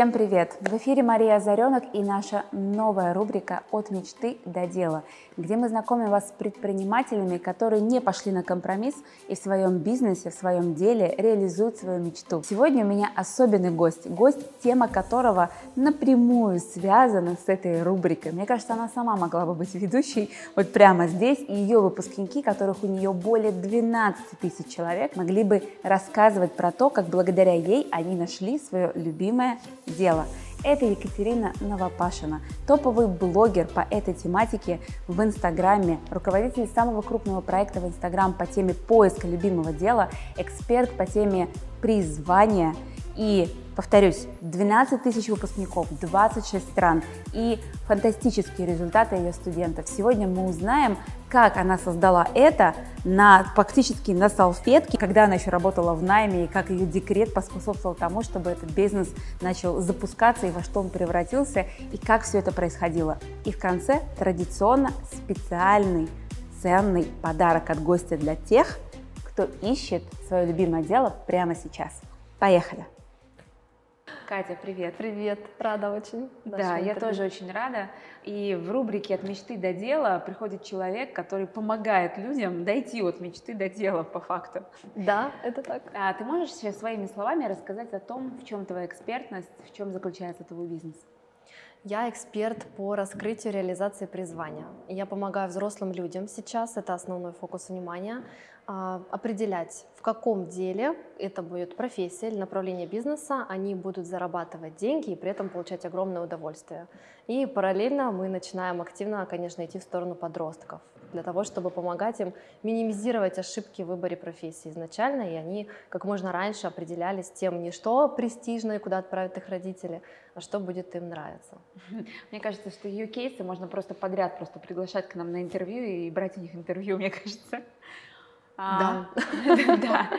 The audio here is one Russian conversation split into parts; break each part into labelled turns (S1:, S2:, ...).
S1: Всем привет! В эфире Мария Озаренок и наша новая рубрика «От мечты до дела», где мы знакомим вас с предпринимателями, которые не пошли на компромисс и в своем бизнесе, в своем деле реализуют свою мечту. Сегодня у меня особенный гость, гость, тема которого напрямую связана с этой рубрикой. Мне кажется, она сама могла бы быть ведущей вот прямо здесь, и ее выпускники, которых у нее более 12 тысяч человек, могли бы рассказывать про то, как благодаря ей они нашли свое любимое дело. Это Екатерина Новопашина, топовый блогер по этой тематике в Инстаграме, руководитель самого крупного проекта в Инстаграм по теме поиска любимого дела, эксперт по теме призвания и Повторюсь, 12 тысяч выпускников, 26 стран и фантастические результаты ее студентов. Сегодня мы узнаем, как она создала это на, фактически на салфетке, когда она еще работала в найме, и как ее декрет поспособствовал тому, чтобы этот бизнес начал запускаться и во что он превратился, и как все это происходило. И в конце традиционно специальный ценный подарок от гостя для тех, кто ищет свое любимое дело прямо сейчас. Поехали! Катя, привет.
S2: Привет, рада очень.
S1: Да, я тоже очень рада. И в рубрике «От мечты до дела» приходит человек, который помогает людям дойти от мечты до дела по факту.
S2: Да, это так.
S1: А ты можешь сейчас своими словами рассказать о том, в чем твоя экспертность, в чем заключается твой бизнес?
S2: Я эксперт по раскрытию реализации призвания. Я помогаю взрослым людям сейчас, это основной фокус внимания, а, определять, в каком деле это будет профессия или направление бизнеса, они будут зарабатывать деньги и при этом получать огромное удовольствие. И параллельно мы начинаем активно, конечно, идти в сторону подростков для того, чтобы помогать им минимизировать ошибки в выборе профессии изначально, и они как можно раньше определялись тем, не что престижно и куда отправят их родители, а что будет им нравиться.
S1: Мне кажется, что ее кейсы можно просто подряд просто приглашать к нам на интервью и брать у них интервью, мне кажется.
S2: Да.
S1: Да.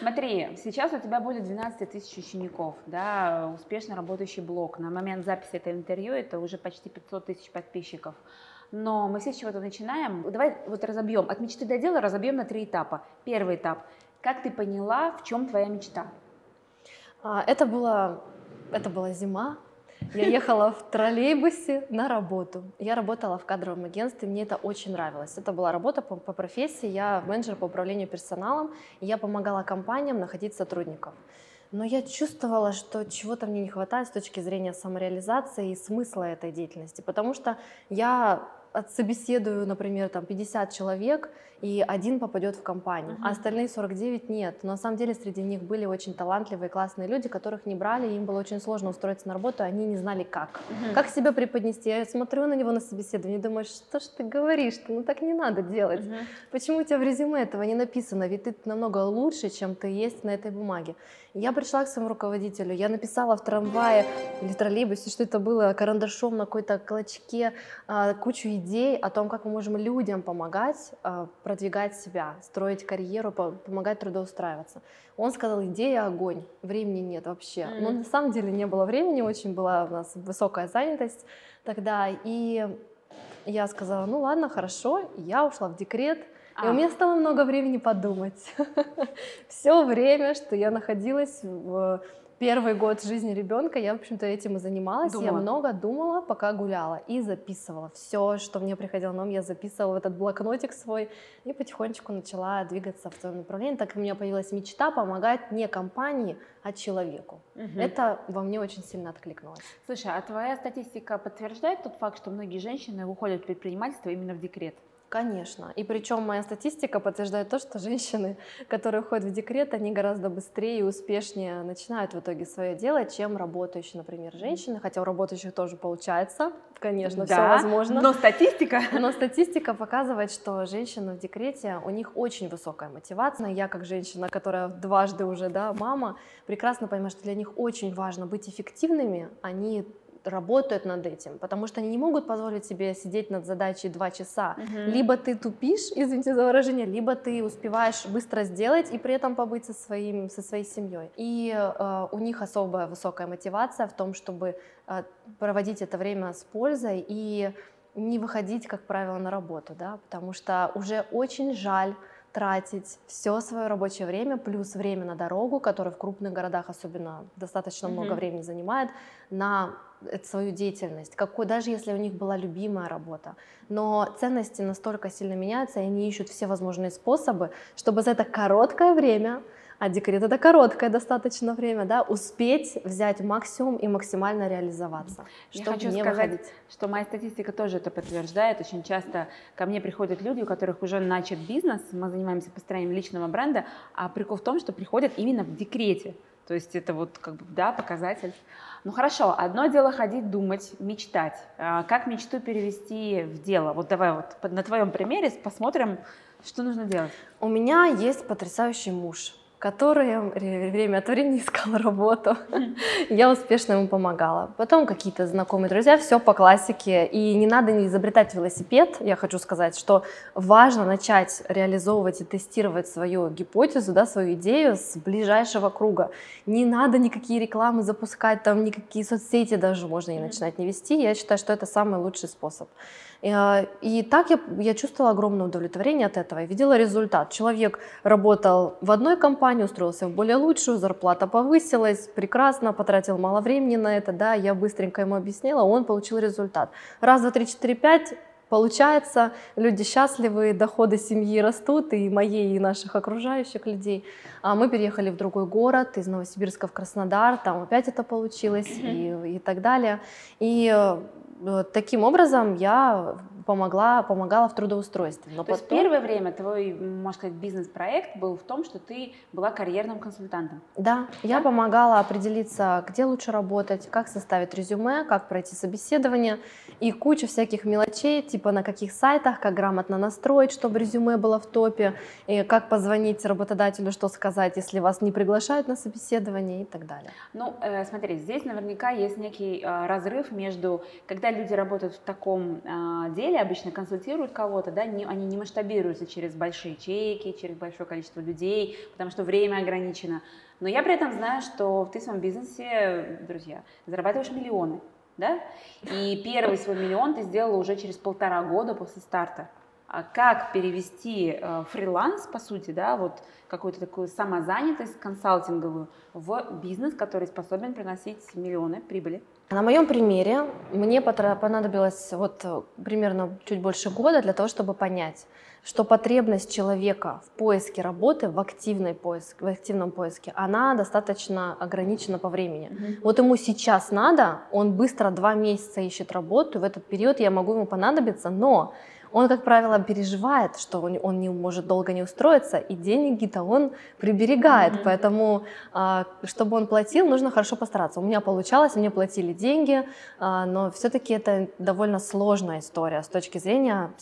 S1: Смотри, сейчас у тебя более 12 тысяч учеников, да, успешно работающий блог. На момент записи этого интервью это уже почти 500 тысяч подписчиков. Но мы все с чего-то начинаем. Давай вот разобьем. От мечты до дела разобьем на три этапа. Первый этап. Как ты поняла, в чем твоя мечта?
S2: А, это была, это была зима. Я ехала в троллейбусе на работу. Я работала в кадровом агентстве, мне это очень нравилось. Это была работа по, по профессии, я менеджер по управлению персоналом, и я помогала компаниям находить сотрудников. Но я чувствовала, что чего-то мне не хватает с точки зрения самореализации и смысла этой деятельности, потому что я отсобеседую, например, там 50 человек, и один попадет в компанию, uh-huh. а остальные 49 нет. Но на самом деле среди них были очень талантливые, классные люди, которых не брали, им было очень сложно устроиться на работу, они не знали как. Uh-huh. Как себя преподнести? Я смотрю на него на собеседовании и думаю, что ж ты говоришь, ну так не надо делать. Uh-huh. Почему у тебя в резюме этого не написано? Ведь ты намного лучше, чем ты есть на этой бумаге. Я пришла к своему руководителю, я написала в трамвае или троллейбусе, что это было, карандашом на какой-то клочке а, кучу идей о том, как мы можем людям помогать а, продвигать себя, строить карьеру, помогать трудоустраиваться. Он сказал, идея огонь, времени нет вообще. Mm-hmm. Но на самом деле не было времени, очень была у нас высокая занятость тогда. И я сказала, ну ладно, хорошо, я ушла в декрет, а. И у меня стало много времени подумать. Все время, что я находилась в первый год жизни ребенка я, в общем-то, этим и занималась. Думала. Я много думала, пока гуляла, и записывала. Все, что мне приходило на ум, я записывала в этот блокнотик свой, и потихонечку начала двигаться в своем направлении, так у меня появилась мечта помогать не компании, а человеку. Угу. Это во мне очень сильно откликнулось.
S1: Слушай, а твоя статистика подтверждает тот факт, что многие женщины уходят в предпринимательство именно в декрет?
S2: Конечно. И причем моя статистика подтверждает то, что женщины, которые уходят в декрет, они гораздо быстрее и успешнее начинают в итоге свое дело, чем работающие, например, женщины. Хотя у работающих тоже получается, конечно, да, все возможно.
S1: Но статистика...
S2: Но статистика показывает, что женщины в декрете, у них очень высокая мотивация. Я как женщина, которая дважды уже, да, мама, прекрасно понимаю, что для них очень важно быть эффективными. Они работают над этим, потому что они не могут позволить себе сидеть над задачей два часа. Угу. Либо ты тупишь, извините за выражение, либо ты успеваешь быстро сделать и при этом побыть со, своим, со своей семьей. И э, у них особая высокая мотивация в том, чтобы э, проводить это время с пользой и не выходить, как правило, на работу, да, потому что уже очень жаль тратить все свое рабочее время плюс время на дорогу, которое в крупных городах особенно достаточно mm-hmm. много времени занимает, на свою деятельность, какой, даже если у них была любимая работа. Но ценности настолько сильно меняются, и они ищут все возможные способы, чтобы за это короткое время а декрет это короткое достаточно время, да, успеть взять максимум и максимально реализоваться.
S1: Я хочу не сказать, выходить. что моя статистика тоже это подтверждает. Очень часто ко мне приходят люди, у которых уже начат бизнес, мы занимаемся построением личного бренда, а прикол в том, что приходят именно в декрете. То есть это вот как бы, да, показатель. Ну хорошо, одно дело ходить, думать, мечтать. А как мечту перевести в дело? Вот давай вот на твоем примере посмотрим, что нужно делать.
S2: У меня есть потрясающий муж который время от времени искал работу. Я успешно ему помогала. Потом какие-то знакомые друзья, все по классике. И не надо не изобретать велосипед. Я хочу сказать, что важно начать реализовывать и тестировать свою гипотезу, да, свою идею с ближайшего круга. Не надо никакие рекламы запускать, там никакие соцсети даже можно и начинать не вести. Я считаю, что это самый лучший способ. И так я, я чувствовала огромное удовлетворение от этого и видела результат. Человек работал в одной компании, устроился в более лучшую, зарплата повысилась, прекрасно, потратил мало времени на это, да, я быстренько ему объяснила, он получил результат. Раз, два, три, четыре, пять, получается, люди счастливы, доходы семьи растут, и моей, и наших окружающих людей. А мы переехали в другой город, из Новосибирска в Краснодар, там опять это получилось, и, и так далее. И э, таким образом я помогла, помогала в трудоустройстве.
S1: Но То потом... есть первое время твой, можно сказать, бизнес-проект был в том, что ты была карьерным консультантом?
S2: Да, да, я помогала определиться, где лучше работать, как составить резюме, как пройти собеседование и куча всяких мелочей, типа на каких сайтах, как грамотно настроить, чтобы резюме было в топе, и как позвонить работодателю, что сказать, если вас не приглашают на собеседование и так далее.
S1: Ну, э, смотри, здесь наверняка есть некий э, разрыв между, когда люди работают в таком э, деле, обычно консультируют кого-то, да, не, они не масштабируются через большие чеки, через большое количество людей, потому что время ограничено. Но я при этом знаю, что ты в своем бизнесе, друзья, зарабатываешь миллионы да? И первый свой миллион ты сделала уже через полтора года после старта. А как перевести э, фриланс, по сути, да, вот какую-то такую самозанятость консалтинговую в бизнес, который способен приносить миллионы прибыли?
S2: На моем примере мне понадобилось вот э, примерно чуть больше года для того, чтобы понять, что потребность человека в поиске работы, в, активной поиск, в активном поиске, она достаточно ограничена по времени. Mm-hmm. Вот ему сейчас надо, он быстро два месяца ищет работу, в этот период я могу ему понадобиться, но он, как правило, переживает, что он, он не может долго не устроиться, и деньги-то он приберегает. Mm-hmm. Поэтому, а, чтобы он платил, нужно хорошо постараться. У меня получалось, мне платили деньги, а, но все-таки это довольно сложная история с точки зрения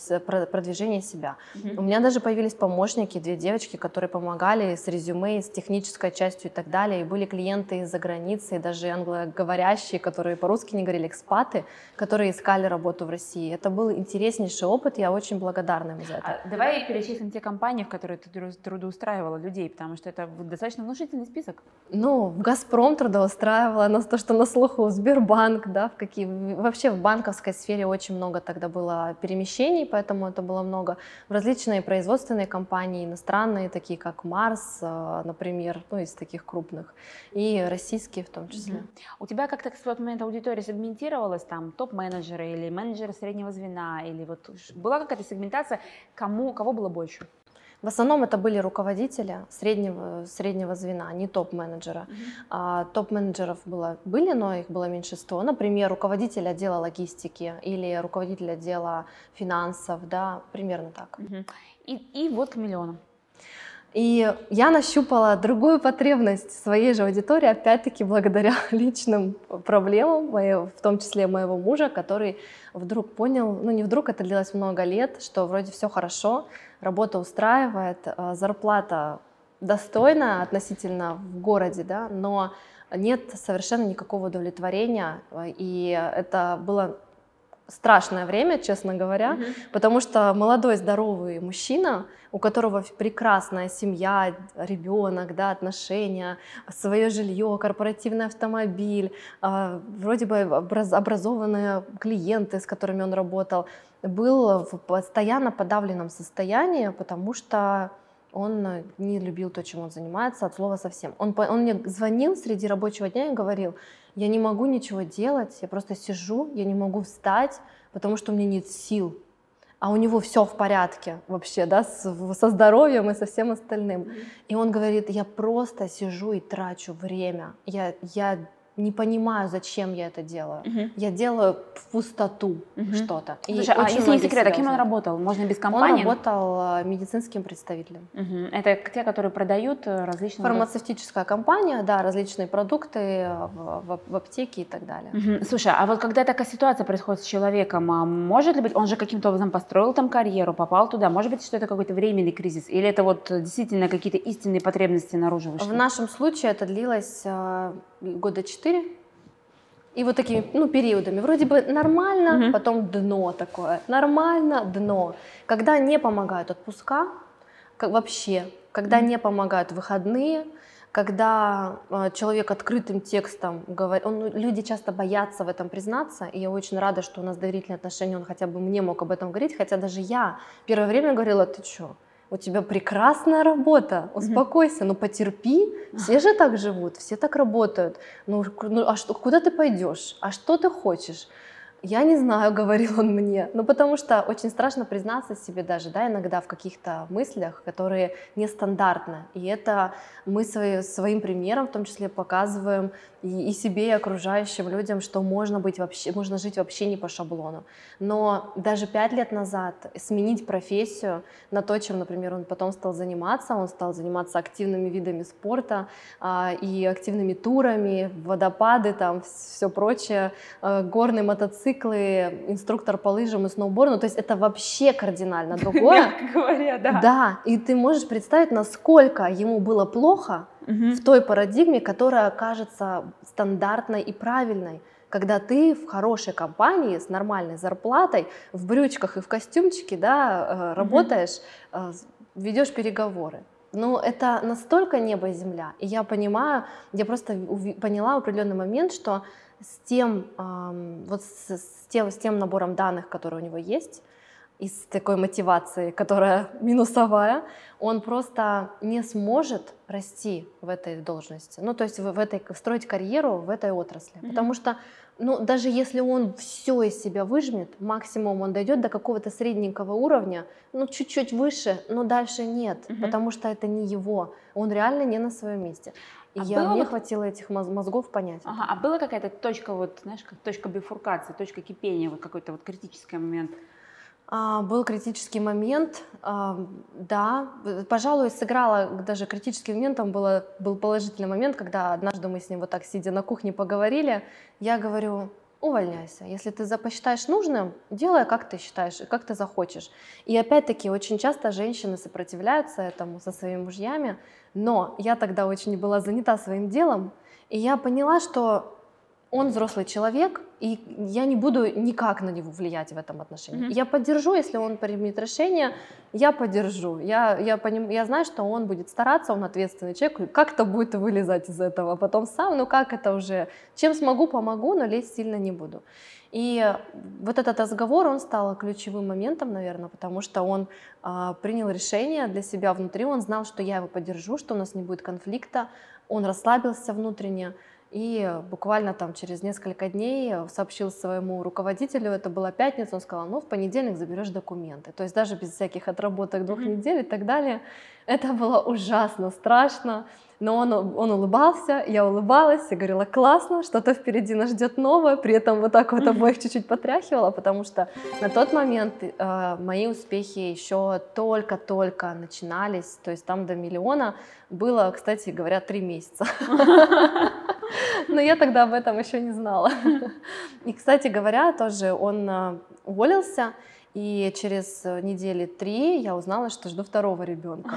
S2: продвижения себя. Mm-hmm. У меня даже появились помощники, две девочки, которые помогали с резюме, с технической частью и так далее. И были клиенты из-за границы, и даже англоговорящие, которые по-русски не говорили, экспаты, которые искали работу в России. Это был интереснейший опыт я очень благодарна им за это.
S1: А давай перечислим те компании, в которые ты трудоустраивала людей, потому что это достаточно внушительный список.
S2: Ну, в «Газпром» трудоустраивала, на то, что на слуху, Сбербанк, да, в какие... Вообще в банковской сфере очень много тогда было перемещений, поэтому это было много. В различные производственные компании, иностранные, такие как Марс, э, например, ну, из таких крупных, и российские в том числе. Угу.
S1: У тебя как-то в тот момент аудитория сегментировалась, там, топ-менеджеры или менеджеры среднего звена, или вот была какая-то сегментация, кому, кого было больше?
S2: В основном это были руководители среднего, среднего звена, не топ-менеджера. Mm-hmm. А, топ-менеджеров было, были, но их было меньшинство. Например, руководитель отдела логистики или руководитель отдела финансов, да, примерно так. Mm-hmm.
S1: И, и вот к миллиону.
S2: И я нащупала другую потребность своей же аудитории, опять-таки благодаря личным проблемам, в том числе моего мужа, который вдруг понял, ну не вдруг, это длилось много лет, что вроде все хорошо, работа устраивает, э, зарплата достойна относительно в городе, да, но нет совершенно никакого удовлетворения, и это было страшное время, честно говоря, mm-hmm. потому что молодой здоровый мужчина, у которого прекрасная семья, ребенок, да, отношения, свое жилье, корпоративный автомобиль, э, вроде бы образ, образованные клиенты, с которыми он работал, был в постоянно подавленном состоянии, потому что Он не любил то, чем он занимается, от слова совсем. Он, он мне звонил среди рабочего дня и говорил, я не могу ничего делать, я просто сижу, я не могу встать, потому что у меня нет сил. А у него все в порядке вообще, да, с, со здоровьем и со всем остальным. И он говорит, я просто сижу и трачу время. Я, я не понимаю, зачем я это делаю. Угу. Я делаю в пустоту угу. что-то.
S1: Слушай, а если не секрет, а кем он работал? Можно без компании?
S2: Он работал э, медицинским представителем.
S1: Угу. Это те, которые продают э, различные...
S2: Фармацевтическая компания, да, различные продукты э, в, в, в аптеке и так далее.
S1: Угу. Слушай, а вот когда такая ситуация происходит с человеком, а может ли быть, он же каким-то образом построил там карьеру, попал туда, может быть, что это какой-то временный кризис, или это вот действительно какие-то истинные потребности наружу вышли?
S2: В нашем случае это длилось года четыре. И вот такими ну, периодами. Вроде бы нормально, угу. потом дно такое. Нормально, дно. Когда не помогают отпуска, как вообще, когда угу. не помогают выходные, когда э, человек открытым текстом говорит, он, люди часто боятся в этом признаться, и я очень рада, что у нас доверительные отношения, он хотя бы мне мог об этом говорить, хотя даже я первое время говорила, ты что, у тебя прекрасная работа, успокойся, ну потерпи, все же так живут, все так работают. Ну, ну а что, куда ты пойдешь? А что ты хочешь? Я не знаю, говорил он мне, ну потому что очень страшно признаться себе даже, да, иногда в каких-то мыслях, которые нестандартны. И это мы свои, своим примером в том числе показываем и, и себе, и окружающим людям, что можно, быть вообще, можно жить вообще не по шаблону. Но даже пять лет назад сменить профессию на то, чем, например, он потом стал заниматься, он стал заниматься активными видами спорта а, и активными турами, водопады, там все прочее, а, горные мотоциклы, инструктор по лыжам и сноуборду, то есть это вообще кардинально другое.
S1: Мягко говоря, да.
S2: Да, и ты можешь представить, насколько ему было плохо, угу. в той парадигме, которая кажется стандартной и правильной когда ты в хорошей компании с нормальной зарплатой, в брючках и в костюмчике, да, э, работаешь, mm ведешь переговоры. Но это настолько небо и земля. И я понимаю, я просто поняла в определенный момент, что с тем, вот с, с, тем, с тем набором данных, который у него есть, из такой мотивации, которая минусовая, он просто не сможет расти в этой должности. Ну, то есть в, в этой, строить карьеру в этой отрасли. Mm-hmm. Потому что, ну, даже если он все из себя выжмет, максимум он дойдет до какого-то средненького уровня, ну, чуть-чуть выше, но дальше нет, mm-hmm. потому что это не его. Он реально не на своем месте. И а я, мне вот... хватило этих мозгов понять.
S1: Ага, а была какая-то точка, вот, знаешь, как точка бифуркации, точка кипения, вот какой-то вот критический момент?
S2: А, был критический момент, да, пожалуй, сыграла даже критическим моментом было, был положительный момент, когда однажды мы с ним вот так сидя на кухне поговорили, я говорю, увольняйся. Если ты посчитаешь нужным, делай, как ты считаешь, и как ты захочешь. И опять-таки, очень часто женщины сопротивляются этому со своими мужьями, но я тогда очень была занята своим делом, и я поняла, что он взрослый человек, и я не буду никак на него влиять в этом отношении. Mm-hmm. Я поддержу, если он примет решение, я поддержу. Я, я, поним, я знаю, что он будет стараться, он ответственный человек, и как-то будет вылезать из этого. А потом сам, ну как это уже, чем смогу, помогу, но лезть сильно не буду. И вот этот разговор, он стал ключевым моментом, наверное, потому что он а, принял решение для себя внутри, он знал, что я его поддержу, что у нас не будет конфликта, он расслабился внутренне, и буквально там через несколько дней сообщил своему руководителю, это была пятница, он сказал, ну в понедельник заберешь документы. То есть даже без всяких отработок двух недель и так далее. Это было ужасно страшно. Но он, он улыбался, я улыбалась и говорила, классно, что-то впереди нас ждет новое. При этом вот так вот обоих чуть-чуть потряхивала, потому что на тот момент э, мои успехи еще только-только начинались. То есть там до миллиона было, кстати говоря, три месяца. Но я тогда об этом еще не знала. И, кстати говоря, тоже он э, уволился, и через э, недели три я узнала, что жду второго ребенка.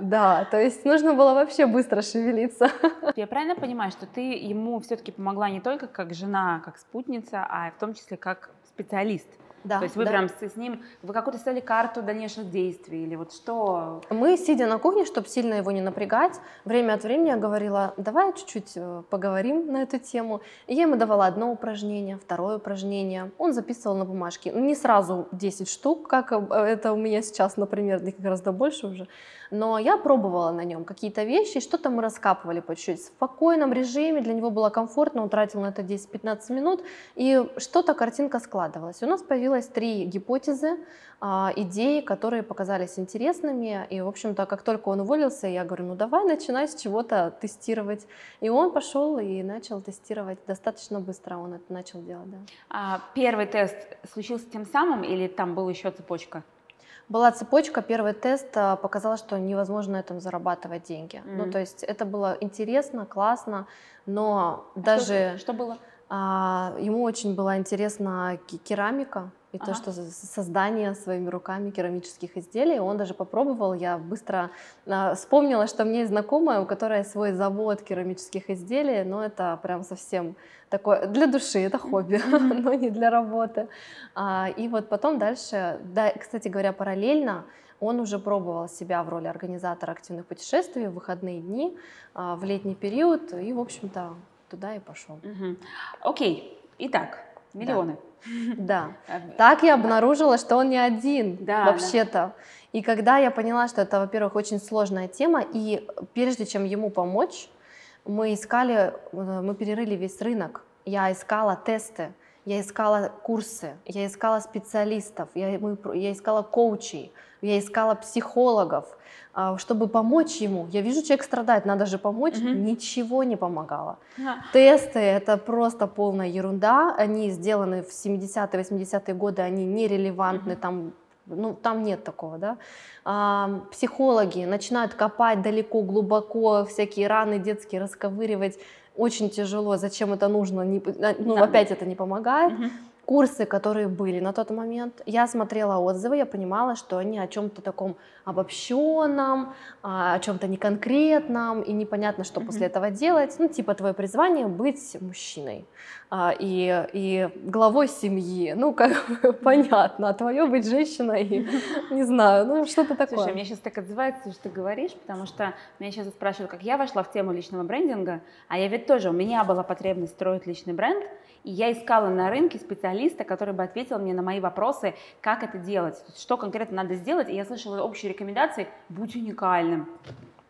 S2: Да, то есть нужно было вообще быстро шевелиться.
S1: Я правильно понимаю, что ты ему все-таки помогла не только как жена, как спутница, а в том числе как специалист? Да. То есть вы
S2: да.
S1: прям с, с ним, вы какую-то стали карту дальнейших действий или вот что?
S2: Мы, сидя на кухне, чтобы сильно его не напрягать, время от времени я говорила, давай чуть-чуть э, поговорим на эту тему. И я ему давала одно упражнение, второе упражнение. Он записывал на бумажке. Не сразу 10 штук, как э, это у меня сейчас, например, гораздо больше уже. Но я пробовала на нем какие-то вещи, что-то мы раскапывали по чуть-чуть. В спокойном режиме, для него было комфортно, он тратил на это 10-15 минут, и что-то, картинка складывалась. У нас появилось три гипотезы, а, идеи, которые показались интересными. И, в общем-то, как только он уволился, я говорю, ну давай начинай с чего-то тестировать. И он пошел и начал тестировать. Достаточно быстро он это начал делать, да.
S1: А первый тест случился тем самым или там была еще цепочка?
S2: Была цепочка, первый тест а, показал, что невозможно на этом зарабатывать деньги. Mm-hmm. Ну, то есть это было интересно, классно, но а даже...
S1: Что, что было?
S2: А, ему очень была интересна керамика и ага. то, что создание своими руками керамических изделий. Он даже попробовал, я быстро а, вспомнила, что мне есть знакомая, у которой свой завод керамических изделий, но это прям совсем такое для души, это хобби, но не для работы. А, и вот потом дальше, да, кстати говоря, параллельно он уже пробовал себя в роли организатора активных путешествий в выходные дни, а, в летний период, и, в общем-то, туда и пошел.
S1: Окей, итак, миллионы.
S2: Да. да. Так я обнаружила, что он не один да, вообще-то. Да. И когда я поняла, что это, во-первых, очень сложная тема, и прежде чем ему помочь, мы искали, э, мы перерыли весь рынок. Я искала тесты, я искала курсы, я искала специалистов, я, мы, я искала коучей, я искала психологов, чтобы помочь ему. Я вижу, человек страдает, надо же помочь. Угу. Ничего не помогало. А. Тесты это просто полная ерунда. Они сделаны в 70-е, 80-е годы, они нерелевантны, угу. там ну, там нет такого, да. А, психологи начинают копать далеко, глубоко, всякие раны детские расковыривать. Очень тяжело. Зачем это нужно? Не, ну, да. опять это не помогает. Угу курсы, которые были на тот момент, я смотрела отзывы, я понимала, что они о чем-то таком обобщенном, а, о чем-то неконкретном, и непонятно, что mm-hmm. после этого делать. Ну, типа, твое призвание быть мужчиной а, и, и главой семьи. Ну, как понятно, а твое быть женщиной, не знаю, ну, что-то такое.
S1: Слушай, мне сейчас так отзывается, что ты говоришь, потому что меня сейчас спрашивают, как я вошла в тему личного брендинга, а я ведь тоже, у меня была потребность строить личный бренд, и я искала на рынке специалиста, который бы ответил мне на мои вопросы, как это делать, что конкретно надо сделать. И я слышала общие рекомендации «будь уникальным»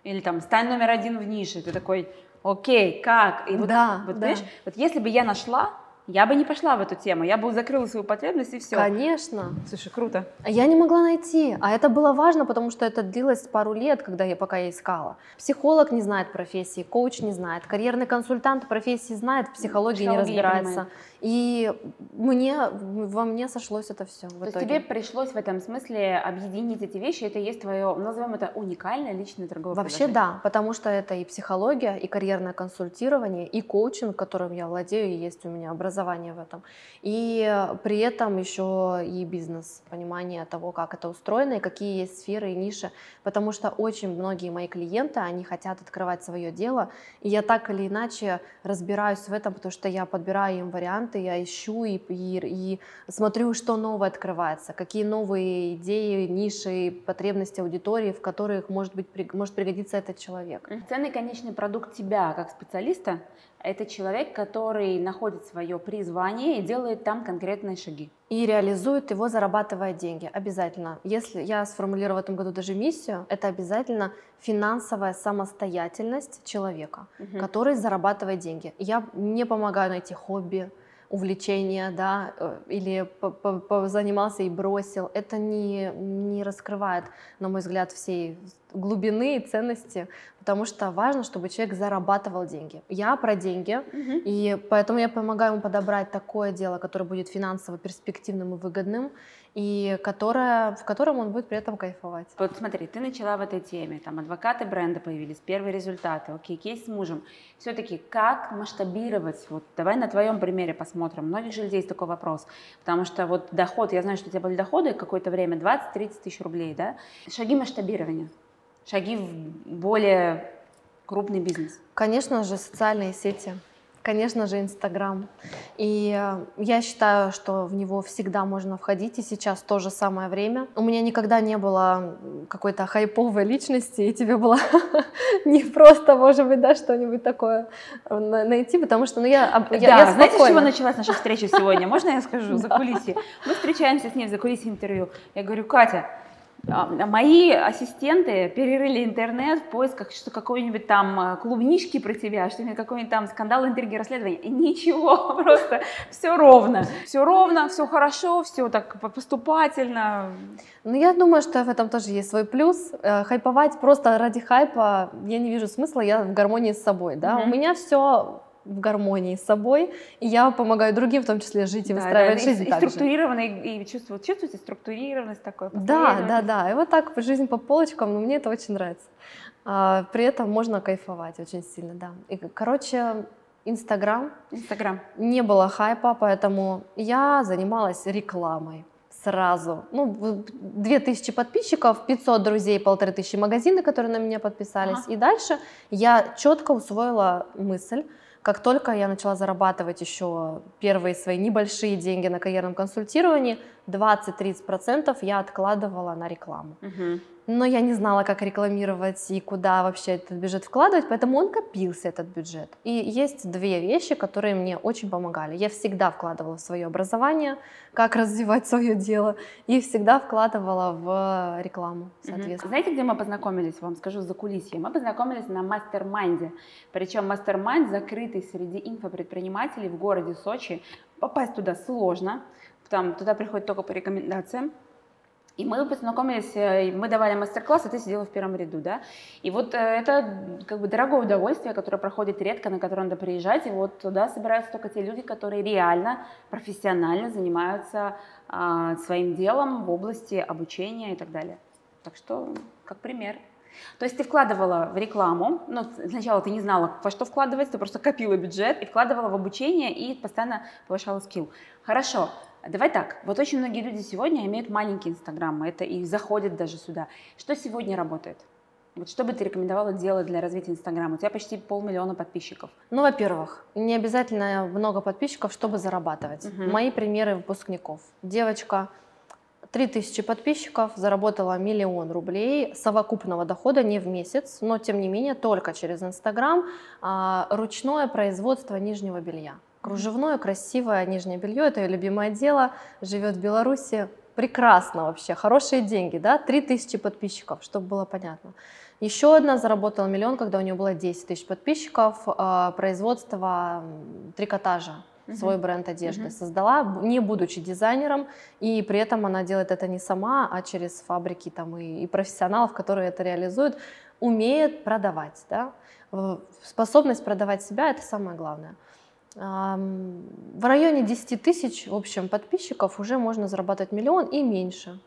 S1: или там «стань номер один в нише». Ты такой «окей, как?» И вот, да, вот, да. вот если бы я нашла я бы не пошла в эту тему, я бы закрыла свою потребность и все.
S2: Конечно.
S1: Слушай, круто.
S2: Я не могла найти, а это было важно, потому что это длилось пару лет, когда я пока я искала. Психолог не знает профессии, коуч не знает, карьерный консультант профессии знает, в психологии Психология не разбирается. И мне, во мне сошлось это все.
S1: То есть тебе пришлось в этом смысле объединить эти вещи, это есть твое, назовем это уникальное личное торговое
S2: Вообще да, потому что это и психология, и карьерное консультирование, и коучинг, которым я владею, и есть у меня образование в этом. И при этом еще и бизнес, понимание того, как это устроено, и какие есть сферы и ниши, потому что очень многие мои клиенты, они хотят открывать свое дело, и я так или иначе разбираюсь в этом, потому что я подбираю им варианты, варианты, я ищу и, и, и смотрю, что новое открывается, какие новые идеи, ниши, потребности аудитории, в которых может, быть, может пригодиться этот человек.
S1: Ценный конечный продукт тебя как специалиста – это человек, который находит свое призвание и делает там конкретные шаги.
S2: И реализует его, зарабатывая деньги. Обязательно. Если я сформулировала в этом году даже миссию, это обязательно финансовая самостоятельность человека, угу. который зарабатывает деньги. Я не помогаю найти хобби, увлечение, да, э, или занимался и бросил, это не, не раскрывает, на мой взгляд, всей глубины и ценности, потому что важно, чтобы человек зарабатывал деньги. Я про деньги, угу. и поэтому я помогаю ему подобрать такое дело, которое будет финансово перспективным и выгодным, и которое, в котором он будет при этом кайфовать.
S1: Вот смотри, ты начала в этой теме, там адвокаты бренда появились, первые результаты, окей, кейс с мужем. Все-таки как масштабировать, вот давай на твоем примере посмотрим, многих же людей есть такой вопрос, потому что вот доход, я знаю, что у тебя были доходы какое-то время 20-30 тысяч рублей, да, шаги масштабирования, шаги в более крупный бизнес.
S2: Конечно же, социальные сети, Конечно же, Инстаграм. И э, я считаю, что в него всегда можно входить, и сейчас то же самое время. У меня никогда не было какой-то хайповой личности, и тебе было не просто, может быть, да, что-нибудь такое э, найти, потому что, ну, я,
S1: я, да, я знаете, с чего началась наша встреча сегодня? Можно я скажу? За кулисье. Мы встречаемся с ней в закулисье интервью. Я говорю, Катя, мои ассистенты перерыли интернет в поисках что какой-нибудь там а, клубнички про тебя, что-нибудь какой-нибудь там скандал, интриги, расследования. И ничего, просто все ровно. Все ровно, все хорошо, все так поступательно.
S2: Ну, я думаю, что в этом тоже есть свой плюс. Э, хайповать просто ради хайпа я не вижу смысла, я в гармонии с собой, да. Mm-hmm. У меня все в гармонии с собой, и я помогаю другим, в том числе, жить и выстраивать да, жизнь
S1: и, и структурированно, и, и чувствуете, чувствуете структурированность такой?
S2: Да, да, да, и вот так жизнь по полочкам, но мне это очень нравится. А, при этом можно кайфовать очень сильно, да. И, короче, Инстаграм.
S1: Инстаграм.
S2: Не было хайпа, поэтому я занималась рекламой сразу. Ну, 2000 подписчиков, 500 друзей, полторы тысячи магазины, которые на меня подписались. Ага. И дальше я четко усвоила мысль, как только я начала зарабатывать еще первые свои небольшие деньги на карьерном консультировании, 20-30% я откладывала на рекламу. Угу но я не знала, как рекламировать и куда вообще этот бюджет вкладывать, поэтому он копился, этот бюджет. И есть две вещи, которые мне очень помогали. Я всегда вкладывала в свое образование, как развивать свое дело, и всегда вкладывала в рекламу, соответственно.
S1: Знаете, где мы познакомились? Вам скажу закулисье. Мы познакомились на мастер-майнде. Причем мастер-майнд закрытый среди инфопредпринимателей в городе Сочи. Попасть туда сложно, там туда приходят только по рекомендациям. И мы познакомились, э, мы давали мастер-класс, а ты сидела в первом ряду, да. И вот э, это как бы дорогое удовольствие, которое проходит редко, на которое надо приезжать. И вот туда собираются только те люди, которые реально, профессионально занимаются а, своим делом в области обучения и так далее. Так что, как пример. То есть ты вкладывала в рекламу, но сначала ты не знала, во что вкладывать, ты просто копила бюджет и вкладывала в обучение и постоянно повышала скилл. Хорошо, Давай так, вот очень многие люди сегодня имеют маленькие инстаграмы, это и заходят даже сюда. Что сегодня работает? Вот что бы ты рекомендовала делать для развития Инстаграма? У тебя почти полмиллиона подписчиков.
S2: Ну, во-первых, не обязательно много подписчиков, чтобы зарабатывать. Угу. Мои примеры выпускников. Девочка 3000 подписчиков, заработала миллион рублей совокупного дохода не в месяц, но тем не менее только через Инстаграм, а, ручное производство нижнего белья. Кружевное, красивое нижнее белье, это ее любимое дело, живет в Беларуси, прекрасно вообще, хорошие деньги, да, 3000 подписчиков, чтобы было понятно. Еще одна заработала миллион, когда у нее было 10 тысяч подписчиков, а, производство трикотажа, свой бренд одежды uh-huh. создала, не будучи дизайнером, и при этом она делает это не сама, а через фабрики там и, и профессионалов, которые это реализуют, умеет продавать, да. Способность продавать себя – это самое главное. В районе 10 тысяч, в общем, подписчиков уже можно зарабатывать миллион и меньше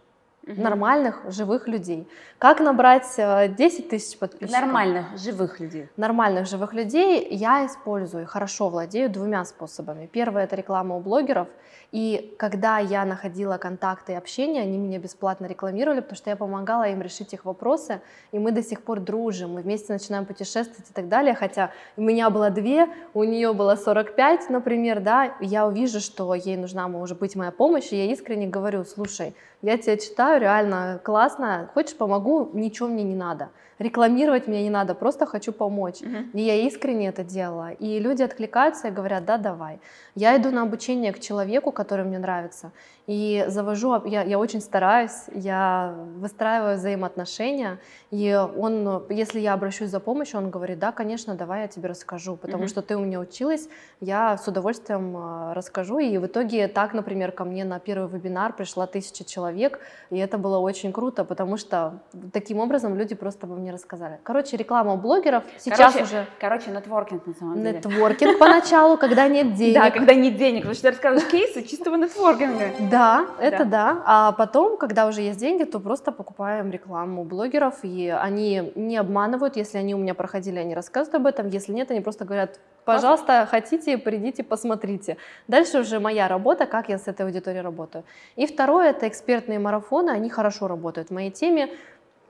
S2: угу. нормальных, живых людей. Как набрать 10 э, тысяч подписчиков?
S1: Нормальных, живых людей.
S2: Нормальных, живых людей я использую, хорошо владею двумя способами. Первое – это реклама у блогеров. И когда я находила контакты и общение, они меня бесплатно рекламировали, потому что я помогала им решить их вопросы, и мы до сих пор дружим, мы вместе начинаем путешествовать и так далее, хотя у меня было две, у нее было 45, например, да, я увижу, что ей нужна, может быть, моя помощь, и я искренне говорю, слушай, я тебя читаю, реально классно, хочешь помогу, ничего мне не надо. Рекламировать мне не надо, просто хочу помочь. Uh-huh. И я искренне это делала. И люди откликаются и говорят, да, давай. Я иду на обучение к человеку, который мне нравится, и завожу, я, я очень стараюсь, я выстраиваю взаимоотношения, и он, если я обращусь за помощью, он говорит, да, конечно, давай я тебе расскажу, потому uh-huh. что ты у меня училась, я с удовольствием а, расскажу, и в итоге так, например, ко мне на первый вебинар пришла тысяча человек, и это было очень круто, потому что таким образом люди просто обо мне рассказали. Короче, реклама у блогеров сейчас
S1: короче,
S2: уже...
S1: Короче, нетворкинг на самом
S2: деле. Нетворкинг поначалу, когда нет денег.
S1: Да, когда нет денег, потому что ты рассказываешь кейсы чистого нетворкинга.
S2: Да, это да. да. А потом, когда уже есть деньги, то просто покупаем рекламу блогеров, и они не обманывают, если они у меня проходили, они рассказывают об этом, если нет, они просто говорят, пожалуйста, хотите, придите, посмотрите. Дальше уже моя работа, как я с этой аудиторией работаю. И второе, это экспертные марафоны, они хорошо работают в моей теме,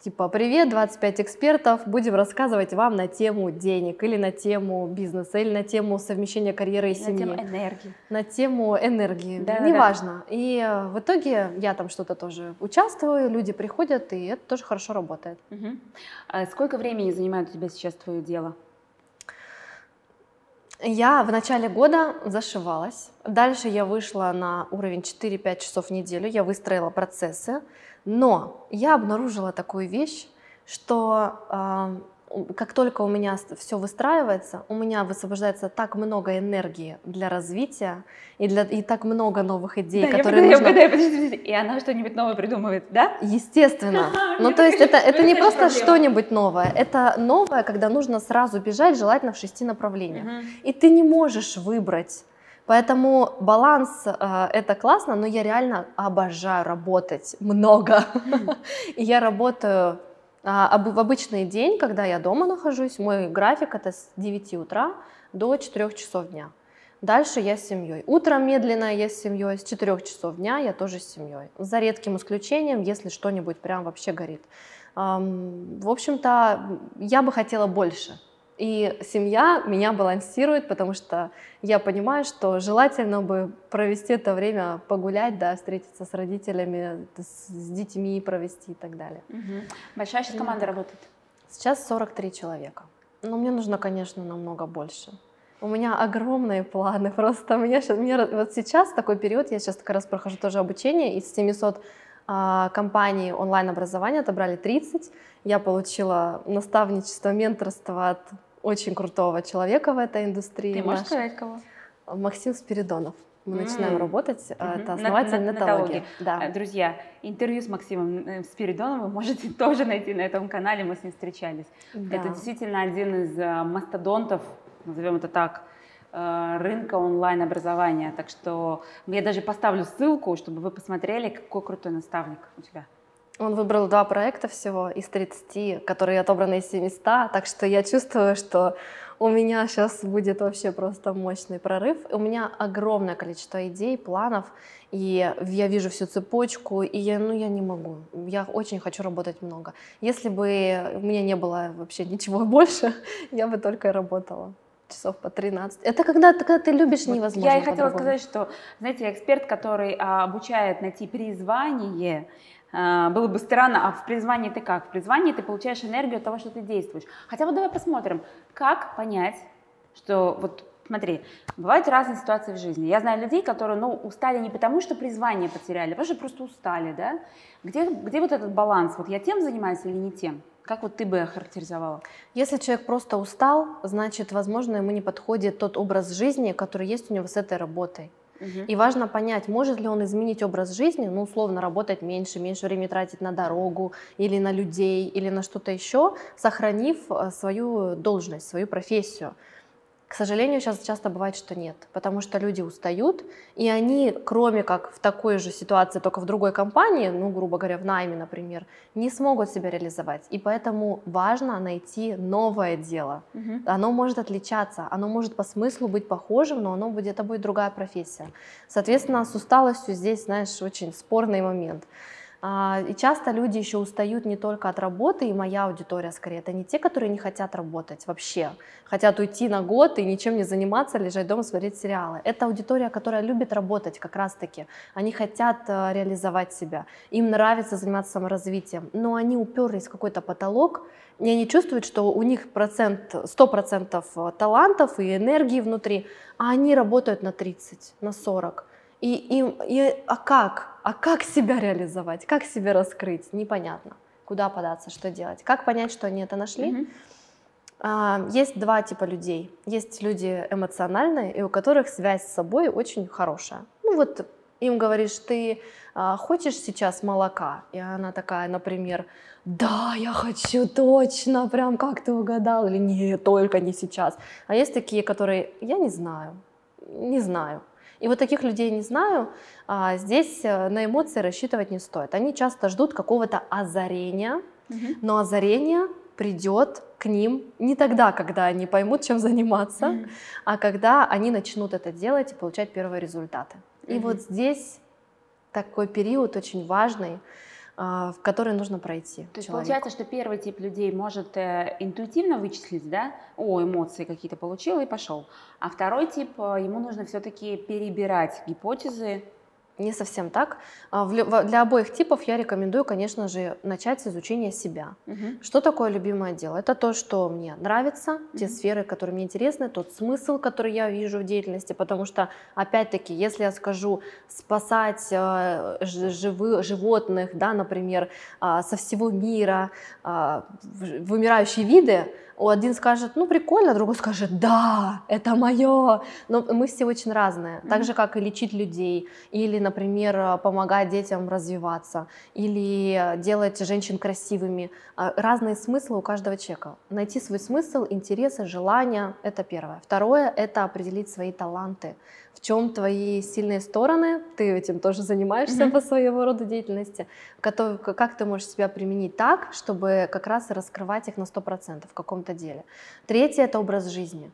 S2: типа «Привет, 25 экспертов, будем рассказывать вам на тему денег или на тему бизнеса, или на тему совмещения карьеры и семьи».
S1: На тему энергии.
S2: На тему энергии,
S1: Да,
S2: неважно. И э, в итоге я там что-то тоже участвую, люди приходят, и это тоже хорошо работает.
S1: Угу. А сколько времени занимает у тебя сейчас твое дело?
S2: Я в начале года зашивалась. Дальше я вышла на уровень 4-5 часов в неделю. Я выстроила процессы. Но я обнаружила такую вещь, что э, как только у меня все выстраивается, у меня высвобождается так много энергии для развития и, для, и так много новых идей,
S1: да,
S2: которые
S1: я
S2: нужно...
S1: угадаю, подожди, подожди. И она что-нибудь новое придумывает, да?
S2: Естественно. Ну, то есть это, это не просто что-нибудь новое, это новое, когда нужно сразу бежать, желательно в шести направлениях. И ты не можешь выбрать. Поэтому баланс э, это классно, но я реально обожаю работать много. И я работаю а, в обычный день, когда я дома нахожусь, мой график это с 9 утра до 4 часов дня. Дальше я с семьей. Утром медленно я с семьей, с 4 часов дня я тоже с семьей. За редким исключением, если что-нибудь прям вообще горит. В общем-то, я бы хотела больше. И семья меня балансирует, потому что я понимаю, что желательно бы провести это время, погулять, да, встретиться с родителями, с, с детьми провести и так далее.
S1: Угу. Большая сейчас команда да. работает?
S2: Сейчас 43 человека. Но мне нужно, конечно, намного больше. У меня огромные планы, просто мне, мне вот сейчас такой период, я сейчас как раз прохожу тоже обучение, из 700 а, компаний онлайн-образования отобрали 30, я получила наставничество, менторство от очень крутого человека в этой индустрии.
S1: Ты можешь сказать кого?
S2: Максим Спиридонов. Мы mm. начинаем работать, mm-hmm. это основатель на, нетологии.
S1: Да. Э, друзья, интервью с Максимом э, Спиридоновым вы можете тоже найти на этом канале, мы с ним встречались. Да. Это действительно один из мастодонтов, назовем это так, рынка онлайн-образования. Так что я даже поставлю ссылку, чтобы вы посмотрели, какой крутой наставник у тебя.
S2: Он выбрал два проекта всего из 30, которые отобраны из 700, так что я чувствую, что у меня сейчас будет вообще просто мощный прорыв. У меня огромное количество идей, планов, и я вижу всю цепочку, и я, ну, я не могу. Я очень хочу работать много. Если бы у меня не было вообще ничего больше, я бы только работала часов по 13. Это когда, когда ты любишь вот невозможно.
S1: Я и хотела сказать, что, знаете, эксперт, который а, обучает найти призвание, было бы странно, а в призвании ты как? В призвании ты получаешь энергию от того, что ты действуешь. Хотя вот давай посмотрим, как понять, что вот Смотри, бывают разные ситуации в жизни. Я знаю людей, которые ну, устали не потому, что призвание потеряли, а потому что просто устали, да? Где, где вот этот баланс? Вот я тем занимаюсь или не тем? Как вот ты бы охарактеризовала?
S2: Если человек просто устал, значит, возможно, ему не подходит тот образ жизни, который есть у него с этой работой. И важно понять, может ли он изменить образ жизни, ну, условно, работать меньше, меньше времени тратить на дорогу или на людей, или на что-то еще, сохранив э, свою должность, свою профессию. К сожалению, сейчас часто бывает, что нет, потому что люди устают, и они, кроме как в такой же ситуации, только в другой компании, ну, грубо говоря, в найме, например, не смогут себя реализовать. И поэтому важно найти новое дело. Угу. Оно может отличаться, оно может по смыслу быть похожим, но оно будет, это будет другая профессия. Соответственно, с усталостью здесь, знаешь, очень спорный момент. А, и часто люди еще устают не только от работы, и моя аудитория скорее, это не те, которые не хотят работать вообще, хотят уйти на год и ничем не заниматься, лежать дома, смотреть сериалы. Это аудитория, которая любит работать как раз-таки, они хотят э, реализовать себя, им нравится заниматься саморазвитием, но они уперлись в какой-то потолок, и они чувствуют, что у них процент, 100% э, талантов и энергии внутри, а они работают на 30, на 40. И, и, и, а как? А как себя реализовать? Как себя раскрыть? Непонятно. Куда податься, что делать? Как понять, что они это нашли? Mm-hmm. А, есть два типа людей. Есть люди эмоциональные, и у которых связь с собой очень хорошая. Ну вот им говоришь, ты а, хочешь сейчас молока? И она такая, например, да, я хочу точно, прям как ты угадал, или нет, только не сейчас. А есть такие, которые, я не знаю, не знаю. И вот таких людей не знаю, а здесь э, на эмоции рассчитывать не стоит. Они часто ждут какого-то озарения, угу. но озарение придет к ним не тогда, когда они поймут, чем заниматься, mm а когда они начнут это делать и получать первые результаты. mm И вот здесь такой период очень важный, в который нужно пройти.
S1: То есть человеку. получается, что первый тип людей может э, интуитивно вычислить, да, о, эмоции какие-то получил и пошел. А второй тип, э, ему нужно все-таки перебирать гипотезы,
S2: не совсем так. А, для обоих типов я рекомендую, конечно же, начать с изучения себя. Угу. Что такое любимое дело? Это то, что мне нравится, угу. те сферы, которые мне интересны, тот смысл, который я вижу в деятельности. Потому что, опять-таки, если я скажу спасать э, живы, животных, да, например, э, со всего мира, вымирающие виды, один скажет, ну прикольно, другой скажет, да, это мое. Но мы все очень разные. Так же, как и лечить людей, или, например, помогать детям развиваться, или делать женщин красивыми. А, разные смыслы у каждого человека. Найти свой смысл, интересы, желания — это первое. Второе — это определить свои таланты в чем твои сильные стороны, ты этим тоже занимаешься mm-hmm. по своего рода деятельности, как, ты можешь себя применить так, чтобы как раз раскрывать их на 100% в каком-то деле. Третье — это образ жизни.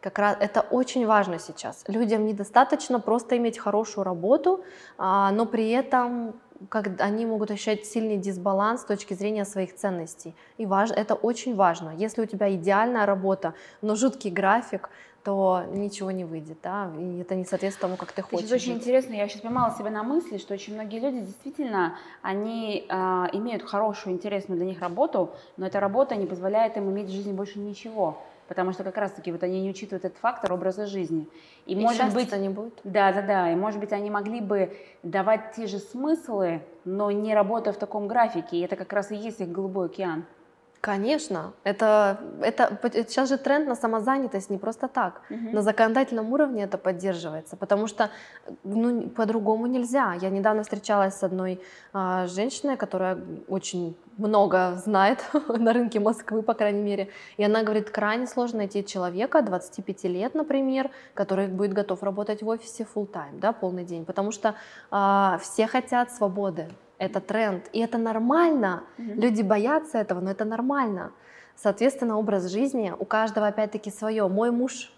S2: Как раз это очень важно сейчас. Людям недостаточно просто иметь хорошую работу, а, но при этом как они могут ощущать сильный дисбаланс с точки зрения своих ценностей. И важ, это очень важно. Если у тебя идеальная работа, но жуткий график, то ничего не выйдет, да, и это не соответствует тому, как ты хочешь.
S1: Это очень интересно, я сейчас поймала себя на мысли, что очень многие люди действительно, они э, имеют хорошую, интересную для них работу, но эта работа не позволяет им иметь в жизни больше ничего, потому что как раз-таки вот они не учитывают этот фактор образа жизни.
S2: И, и может быть, не будет.
S1: Да, да, да, и может быть они могли бы давать те же смыслы, но не работая в таком графике, и это как раз и есть их голубой океан.
S2: Конечно, это, это сейчас же тренд на самозанятость не просто так. Угу. На законодательном уровне это поддерживается, потому что ну, по-другому нельзя. Я недавно встречалась с одной а, женщиной, которая очень много знает на рынке Москвы, по крайней мере, и она говорит, крайне сложно найти человека 25 лет, например, который будет готов работать в офисе full time, да, полный день, потому что а, все хотят свободы, это тренд, и это нормально. Mm-hmm. Люди боятся этого, но это нормально. Соответственно, образ жизни у каждого опять-таки свое. Мой муж,